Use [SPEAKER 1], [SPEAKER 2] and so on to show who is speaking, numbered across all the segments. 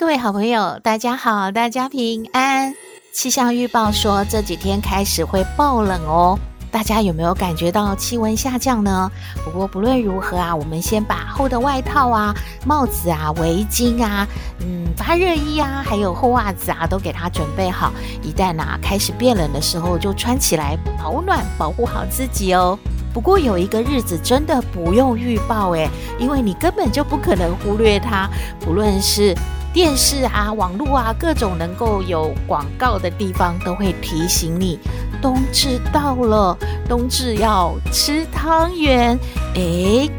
[SPEAKER 1] 各位好朋友，大家好，大家平安。气象预报说这几天开始会爆冷哦。大家有没有感觉到气温下降呢？不过不论如何啊，我们先把厚的外套啊、帽子啊、围巾啊、嗯发热衣啊，还有厚袜子啊，都给它准备好。一旦啊开始变冷的时候，就穿起来保暖，保护好自己哦。不过有一个日子真的不用预报诶，因为你根本就不可能忽略它，不论是。电视啊、网络啊，各种能够有广告的地方都会提醒你，冬至到了，冬至要吃汤圆。诶，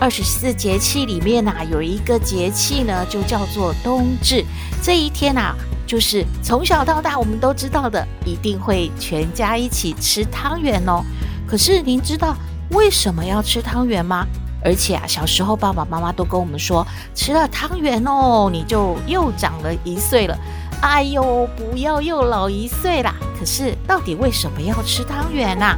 [SPEAKER 1] 二十四节气里面呐、啊，有一个节气呢，就叫做冬至。这一天呐、啊，就是从小到大我们都知道的，一定会全家一起吃汤圆哦。可是您知道为什么要吃汤圆吗？而且啊，小时候爸爸妈妈都跟我们说，吃了汤圆哦，你就又长了一岁了。哎呦，不要又老一岁啦！可是到底为什么要吃汤圆呢？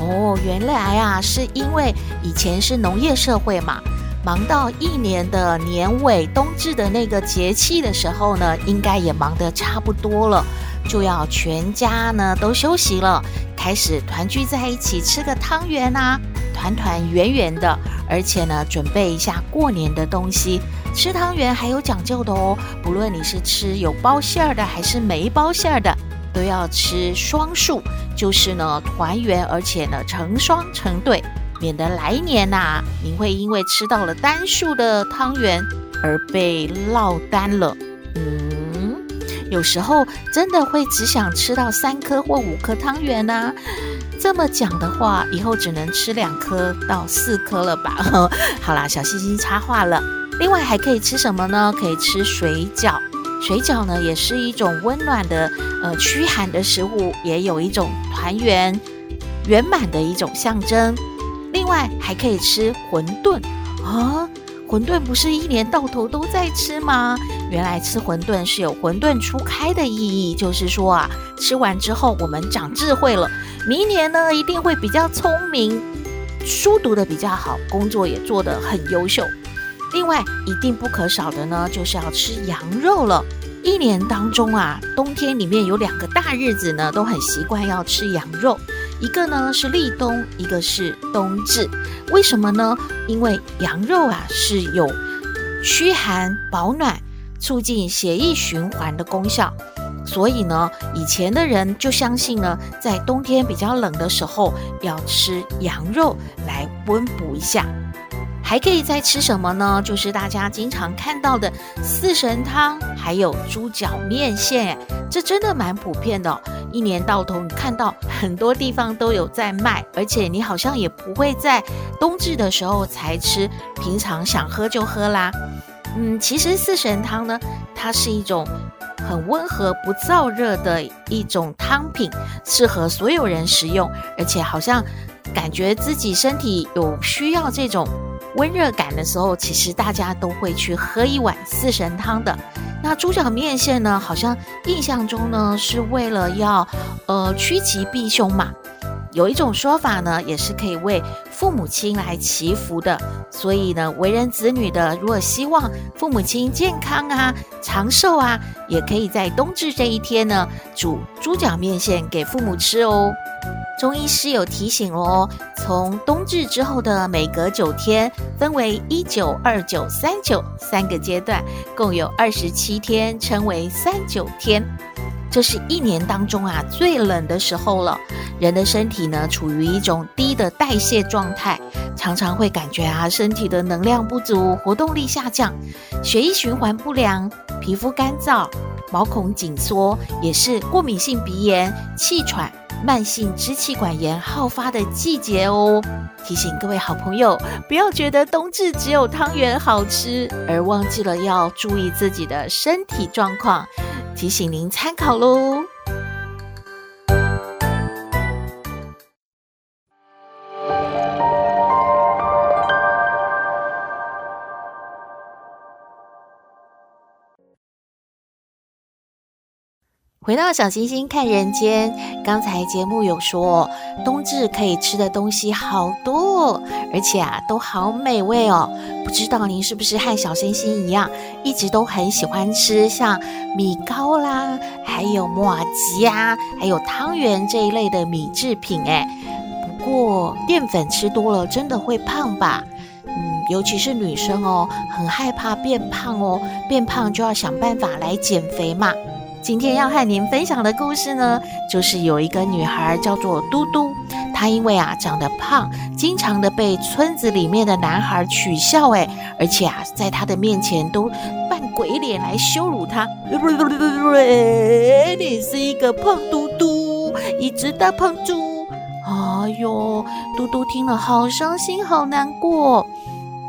[SPEAKER 1] 哦，原来啊，是因为以前是农业社会嘛，忙到一年的年尾冬至的那个节气的时候呢，应该也忙得差不多了，就要全家呢都休息了，开始团聚在一起吃个汤圆啊。团团圆圆的，而且呢，准备一下过年的东西。吃汤圆还有讲究的哦，不论你是吃有包馅儿的还是没包馅儿的，都要吃双数，就是呢团圆，而且呢成双成对，免得来年呐、啊，您会因为吃到了单数的汤圆而被落单了。嗯，有时候真的会只想吃到三颗或五颗汤圆呢、这么讲的话，以后只能吃两颗到四颗了吧？好啦，小星星插话了。另外还可以吃什么呢？可以吃水饺。水饺呢，也是一种温暖的、呃驱寒的食物，也有一种团圆圆满的一种象征。另外还可以吃馄饨啊。馄饨不是一年到头都在吃吗？原来吃馄饨是有馄饨初开的意义，就是说啊，吃完之后我们长智慧了，明年呢一定会比较聪明，书读得比较好，工作也做得很优秀。另外一定不可少的呢，就是要吃羊肉了。一年当中啊，冬天里面有两个大日子呢，都很习惯要吃羊肉。一个呢是立冬，一个是冬至。为什么呢？因为羊肉啊是有驱寒保暖、促进血液循环的功效，所以呢，以前的人就相信呢，在冬天比较冷的时候要吃羊肉来温补一下。还可以再吃什么呢？就是大家经常看到的四神汤，还有猪脚面线，这真的蛮普遍的。一年到头，你看到很多地方都有在卖，而且你好像也不会在冬至的时候才吃，平常想喝就喝啦。嗯，其实四神汤呢，它是一种很温和、不燥热的一种汤品，适合所有人食用，而且好像感觉自己身体有需要这种。温热感的时候，其实大家都会去喝一碗四神汤的。那猪脚面线呢，好像印象中呢是为了要呃趋吉避凶嘛。有一种说法呢，也是可以为父母亲来祈福的。所以呢，为人子女的，如果希望父母亲健康啊、长寿啊，也可以在冬至这一天呢，煮猪脚面线给父母吃哦。中医师有提醒哦，从冬至之后的每隔九天，分为一九、二九、三九三个阶段，共有二十七天，称为三九天。这是一年当中啊最冷的时候了，人的身体呢处于一种低的代谢状态，常常会感觉啊身体的能量不足，活动力下降，血液循环不良，皮肤干燥，毛孔紧缩，也是过敏性鼻炎、气喘。慢性支气管炎好发的季节哦，提醒各位好朋友，不要觉得冬至只有汤圆好吃，而忘记了要注意自己的身体状况。提醒您参考喽。回到小星星看人间，刚才节目有说，冬至可以吃的东西好多，而且啊都好美味哦。不知道您是不是和小星星一样，一直都很喜欢吃像米糕啦，还有麻糬啊，还有汤圆这一类的米制品诶。不过淀粉吃多了真的会胖吧？嗯，尤其是女生哦，很害怕变胖哦，变胖就要想办法来减肥嘛。今天要和您分享的故事呢，就是有一个女孩叫做嘟嘟，她因为啊长得胖，经常的被村子里面的男孩取笑，诶，而且啊在她的面前都扮鬼脸来羞辱她。你是一个胖嘟嘟，一只大胖猪。哎呦，嘟嘟听了好伤心，好难过。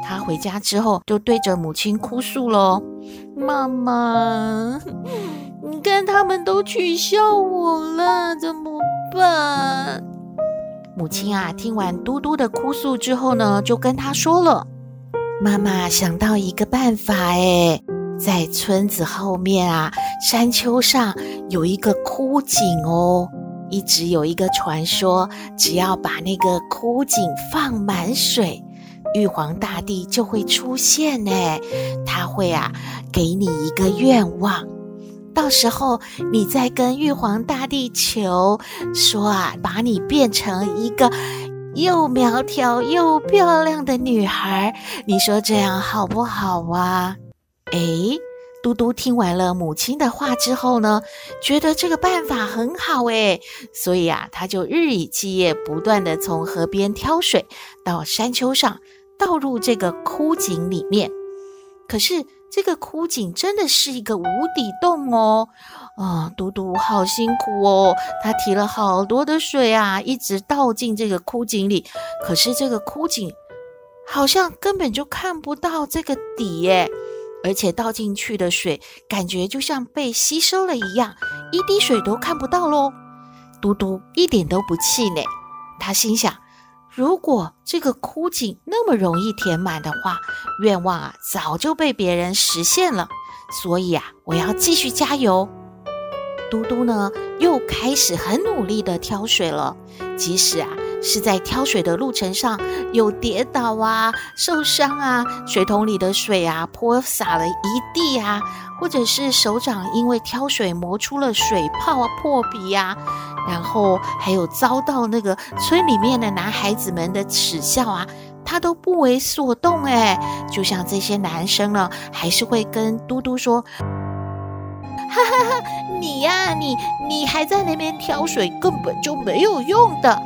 [SPEAKER 1] 她回家之后就对着母亲哭诉了：“妈妈。”你看，他们都取笑我了，怎么办？母亲啊，听完嘟嘟的哭诉之后呢，就跟他说了：“妈妈想到一个办法，诶，在村子后面啊，山丘上有一个枯井哦，一直有一个传说，只要把那个枯井放满水，玉皇大帝就会出现，诶，他会啊，给你一个愿望。”到时候你再跟玉皇大帝求说啊，把你变成一个又苗条又漂亮的女孩，你说这样好不好啊？哎，嘟嘟听完了母亲的话之后呢，觉得这个办法很好哎，所以啊，他就日以继夜，不断地从河边挑水到山丘上倒入这个枯井里面。可是。这个枯井真的是一个无底洞哦！啊，嘟嘟好辛苦哦，他提了好多的水啊，一直倒进这个枯井里。可是这个枯井好像根本就看不到这个底耶，而且倒进去的水感觉就像被吸收了一样，一滴水都看不到喽。嘟嘟一点都不气馁，他心想。如果这个枯井那么容易填满的话，愿望啊早就被别人实现了。所以啊，我要继续加油。嘟嘟呢，又开始很努力的挑水了。即使啊是在挑水的路程上有跌倒啊、受伤啊，水桶里的水啊泼洒了一地啊，或者是手掌因为挑水磨出了水泡啊、破皮呀。然后还有遭到那个村里面的男孩子们的耻笑啊，他都不为所动哎，就像这些男生呢，还是会跟嘟嘟说：“ 哈哈哈，你呀，你你还在那边挑水，根本就没有用的。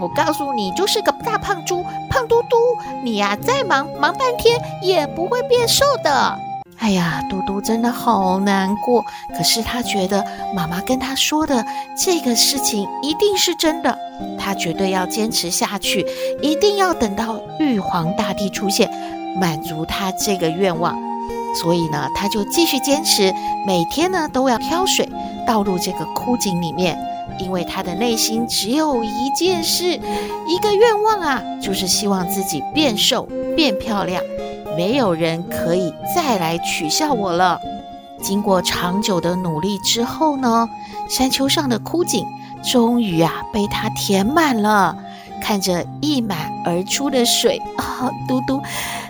[SPEAKER 1] 我告诉你，就是个大胖猪，胖嘟嘟，你呀再忙忙半天也不会变瘦的。”哎呀，嘟嘟真的好难过。可是他觉得妈妈跟他说的这个事情一定是真的，他绝对要坚持下去，一定要等到玉皇大帝出现，满足他这个愿望。所以呢，他就继续坚持，每天呢都要挑水倒入这个枯井里面，因为他的内心只有一件事，一个愿望啊，就是希望自己变瘦、变漂亮。没有人可以再来取笑我了。经过长久的努力之后呢，山丘上的枯井终于啊被它填满了。看着溢满而出的水啊、嘟嘟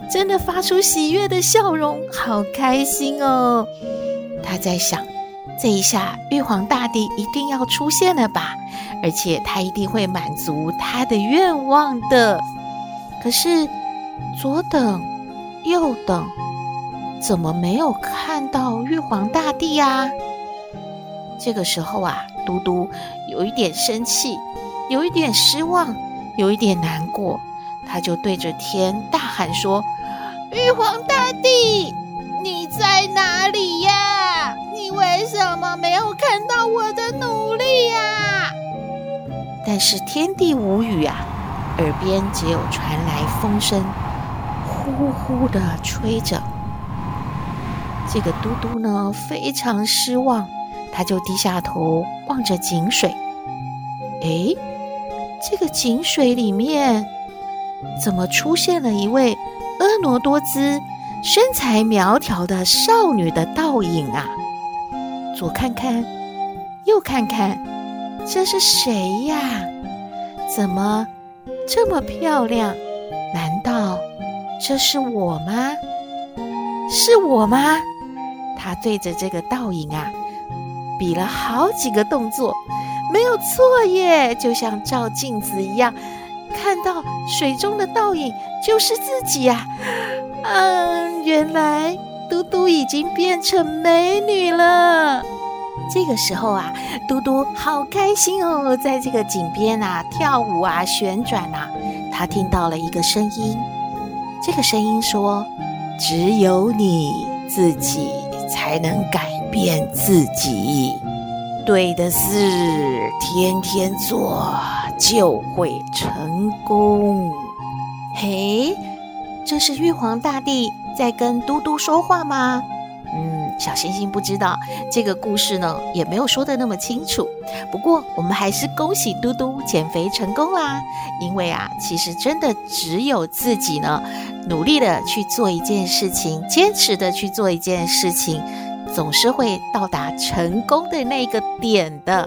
[SPEAKER 1] 真的发出喜悦的笑容，好开心哦。他在想，这一下玉皇大帝一定要出现了吧？而且他一定会满足他的愿望的。可是左等。右等，怎么没有看到玉皇大帝呀？这个时候啊，嘟嘟有一点生气，有一点失望，有一点难过。他就对着天大喊说：“玉皇大帝，你在哪里呀？为什么没有看到我的努力呀？”但是天地无语啊，耳边只有传来风声。呼呼的吹着，这个嘟嘟呢非常失望，他就低下头望着井水。诶，这个井水里面怎么出现了一位婀娜多姿、身材苗条的少女的倒影啊？左看看，右看看，这是谁呀？怎么这么漂亮？难道这是我吗？是我吗？他对着这个倒影啊，比了好几个动作，没有错耶，就像照镜子一样，看到水中的倒影就是自己呀。嗯，原来嘟嘟已经变成美女了。这个时候啊，嘟嘟好开心哦，在这个井边啊跳舞啊旋转啊，他听到了一个声音，这个声音说：“只有你自己才能改变自己，对的事天天做就会成功。”嘿，这是玉皇大帝在跟嘟嘟说话吗？嗯，小星星不知道这个故事呢，也没有说得那么清楚。不过，我们还是恭喜嘟嘟减肥成功啦！因为啊，其实真的只有自己呢，努力的去做一件事情，坚持的去做一件事情，总是会到达成功的那个点的。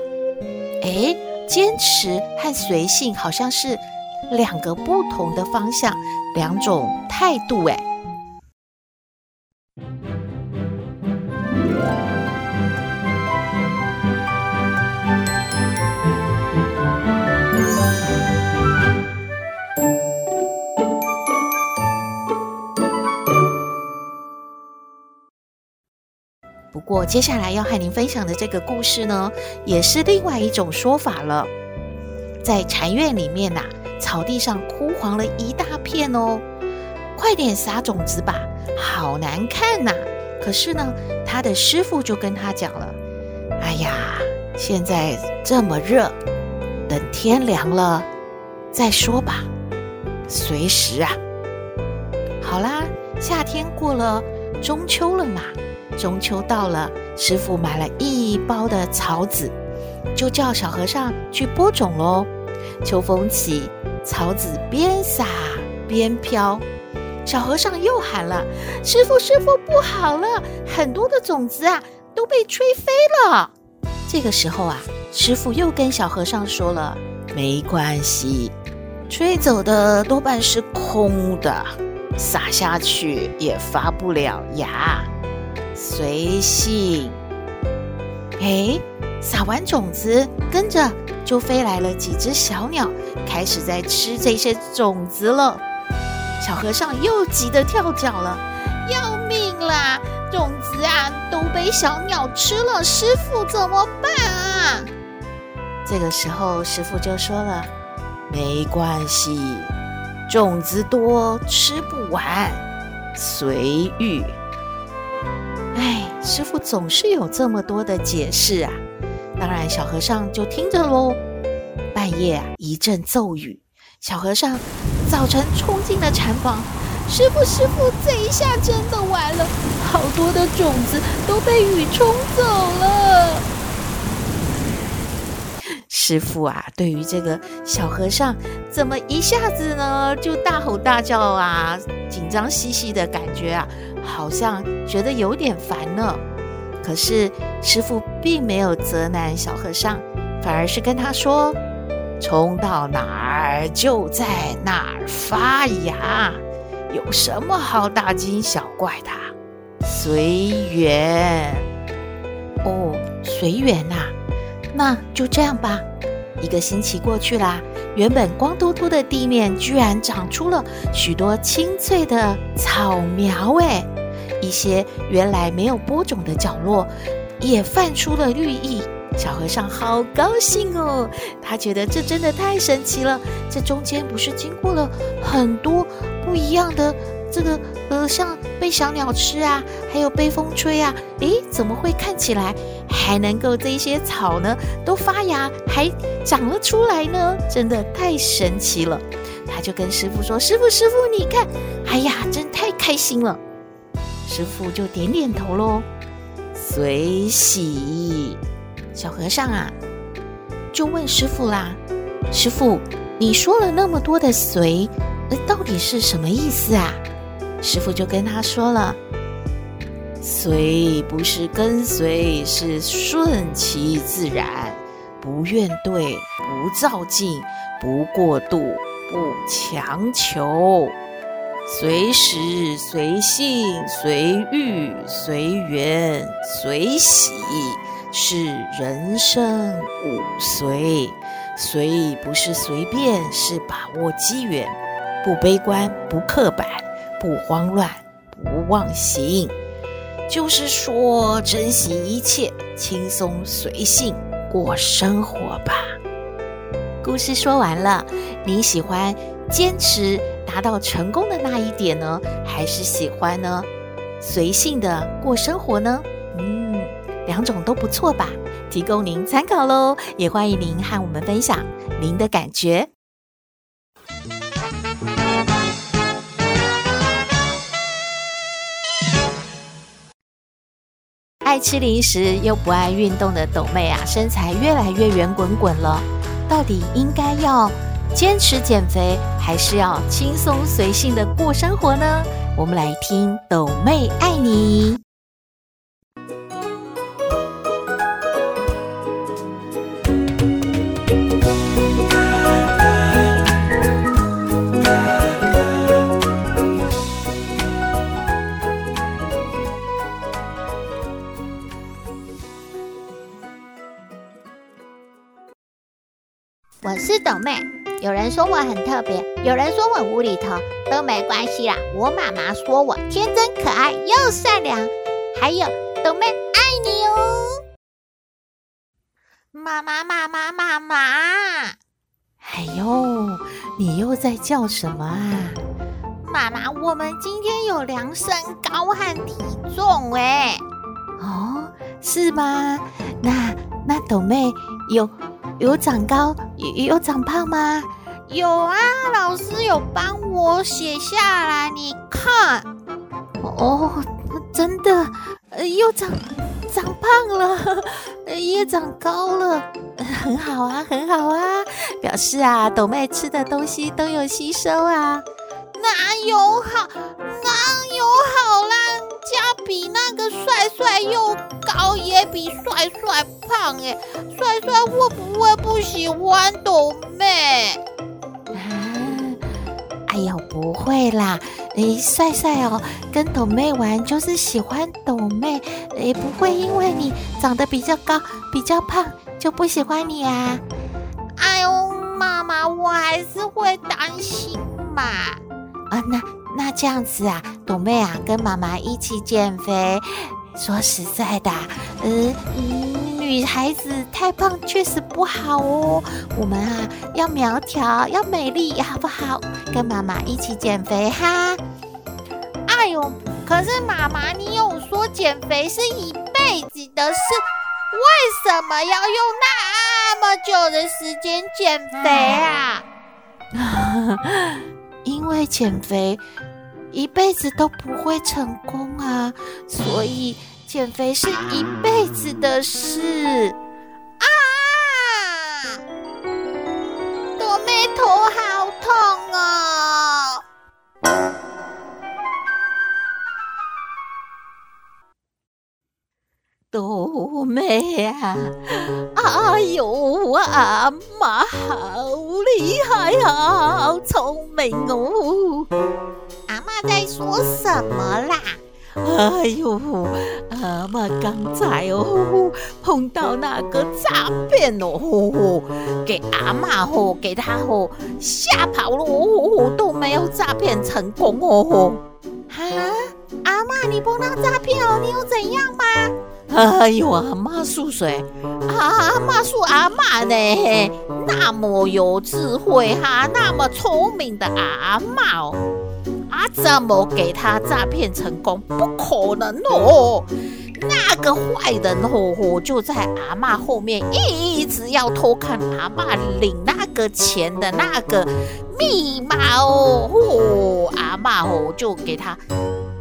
[SPEAKER 1] 诶，坚持和随性好像是两个不同的方向，两种态度，诶。不过，接下来要和您分享的这个故事呢，也是另外一种说法了。在禅院里面呐、草地上枯黄了一大片哦，快点撒种子吧，好难看呐、可是呢，他的师傅就跟他讲了：“哎呀，现在这么热，等天凉了再说吧，随时啊。”好啦，夏天过了，中秋了嘛。中秋到了，师傅买了一包的草籽，就叫小和尚去播种喽。秋风起，草籽边撒边飘，小和尚又喊了：“师傅，师傅，不好了，很多的种子啊都被吹飞了。”这个时候啊，师傅又跟小和尚说了：“没关系，吹走的多半是空的，撒下去也发不了芽。”随性，哎，撒完种子，跟着就飞来了几只小鸟，开始在吃这些种子了。小和尚又急得跳脚了，要命啦！种子啊都被小鸟吃了，师傅怎么办啊？这个时候，师傅就说了：“没关系，种子多吃不完，随遇。”哎，师傅总是有这么多的解释啊！当然，小和尚就听着喽。半夜啊，一阵骤雨，小和尚早晨冲进了禅房。师傅，师傅，这一下真的完了，好多的种子都被雨冲走了。师傅啊，对于这个小和尚怎么一下子呢就大吼大叫啊，紧张兮兮的感觉啊。好像觉得有点烦呢，可是师父并没有责难小和尚，反而是跟他说：“冲到哪儿就在哪儿发芽，有什么好大惊小怪的？随缘。”哦，随缘呐，那就这样吧。一个星期过去啦，原本光秃秃的地面居然长出了许多青翠的草苗，哎，一些原来没有播种的角落也泛出了绿意。小和尚好高兴哦，他觉得这真的太神奇了。这中间不是经过了很多不一样的这个呃，像被小鸟吃啊，还有被风吹啊，诶，怎么会看起来？还能够这些草呢都发芽，还长了出来呢，真的太神奇了。他就跟师傅说：“师傅，师傅，你看，哎呀，真太开心了。”师傅就点点头喽，随喜。小和尚啊，就问师傅啦：“师傅，你说了那么多的随，那到底是什么意思啊？”师傅就跟他说了：“随不是跟随，是顺其自然，不怨怼，不造进，不过度，不强求。”随时随性随遇随缘随喜，是人生五随。随不是随便，是把握机缘，不悲观，不刻板，不慌乱，不忘形。就是说，珍惜一切，轻松随性过生活吧。故事说完了，你喜欢坚持达到成功的那一点呢，还是喜欢呢随性的过生活呢？嗯，两种都不错吧，提供您参考喽。也欢迎您和我们分享您的感觉。爱吃零食又不爱运动的斗妹啊，身材越来越圆滚滚了。到底应该要坚持减肥，还是要轻松随性的过生活呢？我们来听抖妹爱你。
[SPEAKER 2] 我是抖妹，有人说我很特别，有人说我无厘头，都没关系啦。我妈妈说我天真可爱又善良，还有豆妹爱你哦。妈妈妈妈妈妈，
[SPEAKER 1] 哎呦，你又在叫什么啊？
[SPEAKER 2] 妈妈，我们今天有量身高和体重哎。
[SPEAKER 1] 哦，是吗？那那豆妹有。有长高，有有长胖吗？
[SPEAKER 2] 有啊，老师有帮我写下来，你看。
[SPEAKER 1] 哦，真的，呃又长长胖了，也长高了，很好啊，很好啊，表示啊，斗妹吃的东西都有吸收啊。
[SPEAKER 2] 哪有好，哪有好啦？家比那个帅帅又高，也比帅帅胖哎。帅帅会不会不喜欢斗妹？
[SPEAKER 1] 啊，哎呦，不会啦，诶，帅帅哦，跟斗妹玩就是喜欢斗妹，也不会因为你长得比较高、比较胖就不喜欢你啊。
[SPEAKER 2] 哎呦，妈妈，我还是会担心嘛。
[SPEAKER 1] 啊，那。那这样子啊，朵妹啊，跟妈妈一起减肥。说实在的，呃，女孩子太胖确实不好哦。我们啊，要苗条，要美丽，好不好？跟妈妈一起减肥哈。
[SPEAKER 2] 哎呦，可是妈妈，你有说减肥是一辈子的事，为什么要用那么久的时间减肥啊？
[SPEAKER 1] 因为减肥一辈子都不会成功啊，所以减肥是一辈子的事
[SPEAKER 2] 啊！朵妹头好痛哦！
[SPEAKER 1] 斗妹啊！哎呦，阿妈好厉害啊，好聪明哦！
[SPEAKER 2] 阿妈在说什么啦？
[SPEAKER 1] 哎呦，阿妈刚才哦碰到那个诈骗哦，给阿妈哦给他哦吓跑了哦，都没有诈骗成功哦。
[SPEAKER 2] 哈，阿妈你碰到诈骗哦，你有怎样吗？
[SPEAKER 1] 哎呦，阿妈恕谁？阿妈恕阿妈呢？那么有智慧哈，那么聪明的阿妈哦，啊，怎么给他诈骗成功？不可能哦！那个坏人哦，就在阿妈后面一直要偷看阿妈领那个钱的那个密码哦，哦，阿妈哦就给他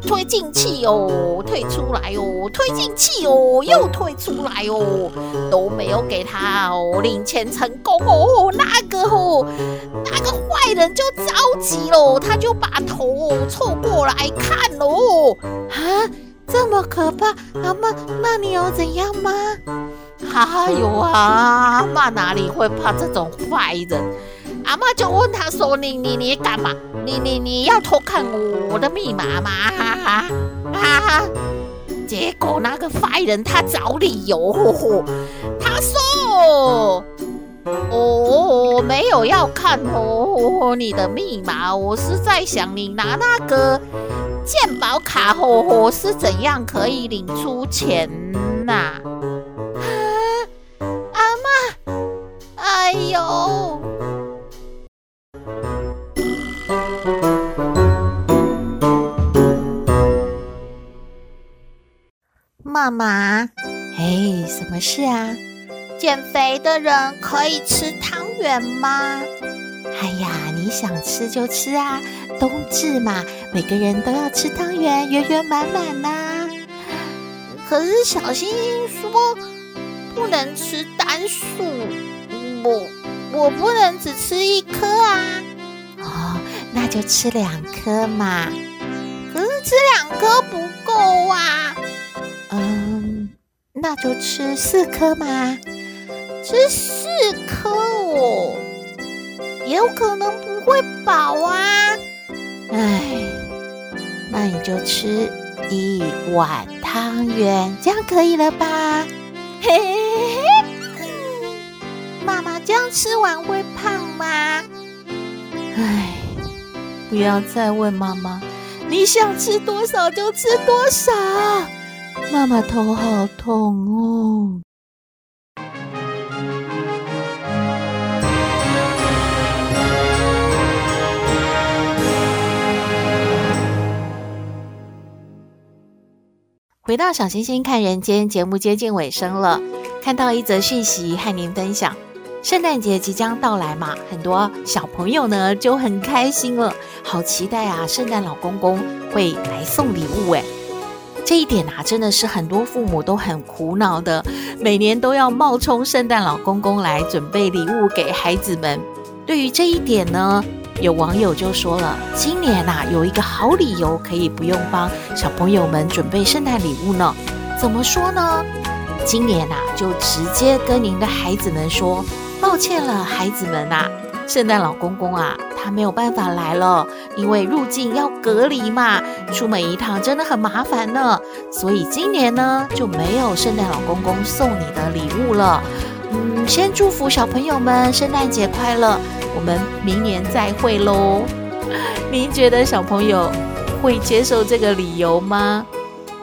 [SPEAKER 2] 推进器哦，退出来哦，推进器哦，又退出来哦，都没有给他哦，领钱成功哦，那个哦，那个坏人就着急喽，他就把头哦凑过来看哦，
[SPEAKER 1] 啊，这么可怕，阿嬷，那你有怎样吗？
[SPEAKER 2] 还有啊，阿嬷哪里会怕这种坏人？阿妈就问他说：“你你你干嘛？你你你要偷看我的密码吗？”哈哈哈哈！结果那个坏人他找理由，他说：“哦，没有要看哦，你的密码，我是在想你拿那个健保卡哦，是怎样可以领出钱呐？”啊，阿嬷，哎呦！
[SPEAKER 1] 妈妈，哎，什么事啊？
[SPEAKER 2] 减肥的人可以吃汤圆吗？
[SPEAKER 1] 哎呀，你想吃就吃啊，冬至嘛，每个人都要吃汤圆，圆圆满满呐。
[SPEAKER 2] 可是小星星说不能吃单数，我我不能只吃一颗啊。
[SPEAKER 1] 哦，那就吃两颗嘛。
[SPEAKER 2] 可是吃两颗不够啊。
[SPEAKER 1] 那就吃四颗嘛，
[SPEAKER 2] 吃四颗哦，也有可能不会饱啊。
[SPEAKER 1] 唉，那你就吃一碗汤圆，这样可以了吧？
[SPEAKER 2] 嘿嘿嘿，妈妈这样吃完会胖吗？
[SPEAKER 1] 唉，不要再问妈妈，你想吃多少就吃多少。妈妈头好痛哦！回到小星星看人间节目接近尾声了，看到一则讯息和您分享：圣诞节即将到来嘛，很多小朋友呢就很开心了，好期待啊！圣诞老公公会来送礼物诶。这一点啊，真的是很多父母都很苦恼的。每年都要冒充圣诞老公公来准备礼物给孩子们。对于这一点呢，有网友就说了：今年啊，有一个好理由可以不用帮小朋友们准备圣诞礼物呢。怎么说呢？今年啊，就直接跟您的孩子们说，抱歉了，孩子们呐，圣诞老公公啊。他没有办法来了，因为入境要隔离嘛，出门一趟真的很麻烦呢。所以今年呢，就没有圣诞老公公送你的礼物了。嗯，先祝福小朋友们圣诞节快乐，我们明年再会喽。您觉得小朋友会接受这个理由吗？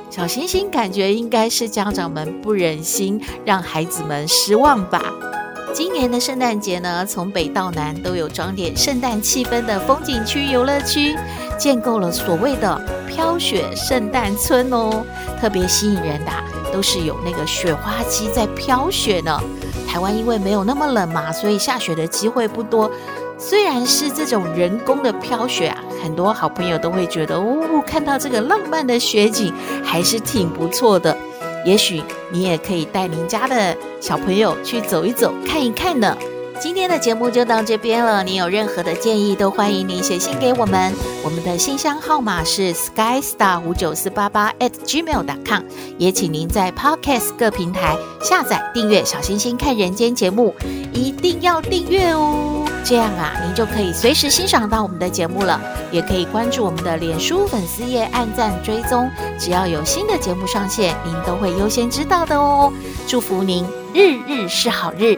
[SPEAKER 1] 小星星感觉应该是家长们不忍心让孩子们失望吧。今年的圣诞节呢，从北到南都有装点圣诞气氛的风景区游乐区，建构了所谓的飘雪圣诞村哦。特别吸引人的都是有那个雪花机在飘雪呢。台湾因为没有那么冷嘛，所以下雪的机会不多。虽然是这种人工的飘雪啊，很多好朋友都会觉得哦，看到这个浪漫的雪景还是挺不错的。也许你也可以带您家的小朋友去走一走、看一看呢。今天的节目就到这边了。您有任何的建议，都欢迎您写信给我们。我们的信箱号码是 skystar 五九四八八 at gmail.com。也请您在 Podcast 各平台下载订阅《小星星看人间》节目，一定要订阅哦。这样啊，您就可以随时欣赏到我们的节目了。也可以关注我们的脸书粉丝页，按赞追踪。只要有新的节目上线，您都会优先知道的哦。祝福您日日是好日，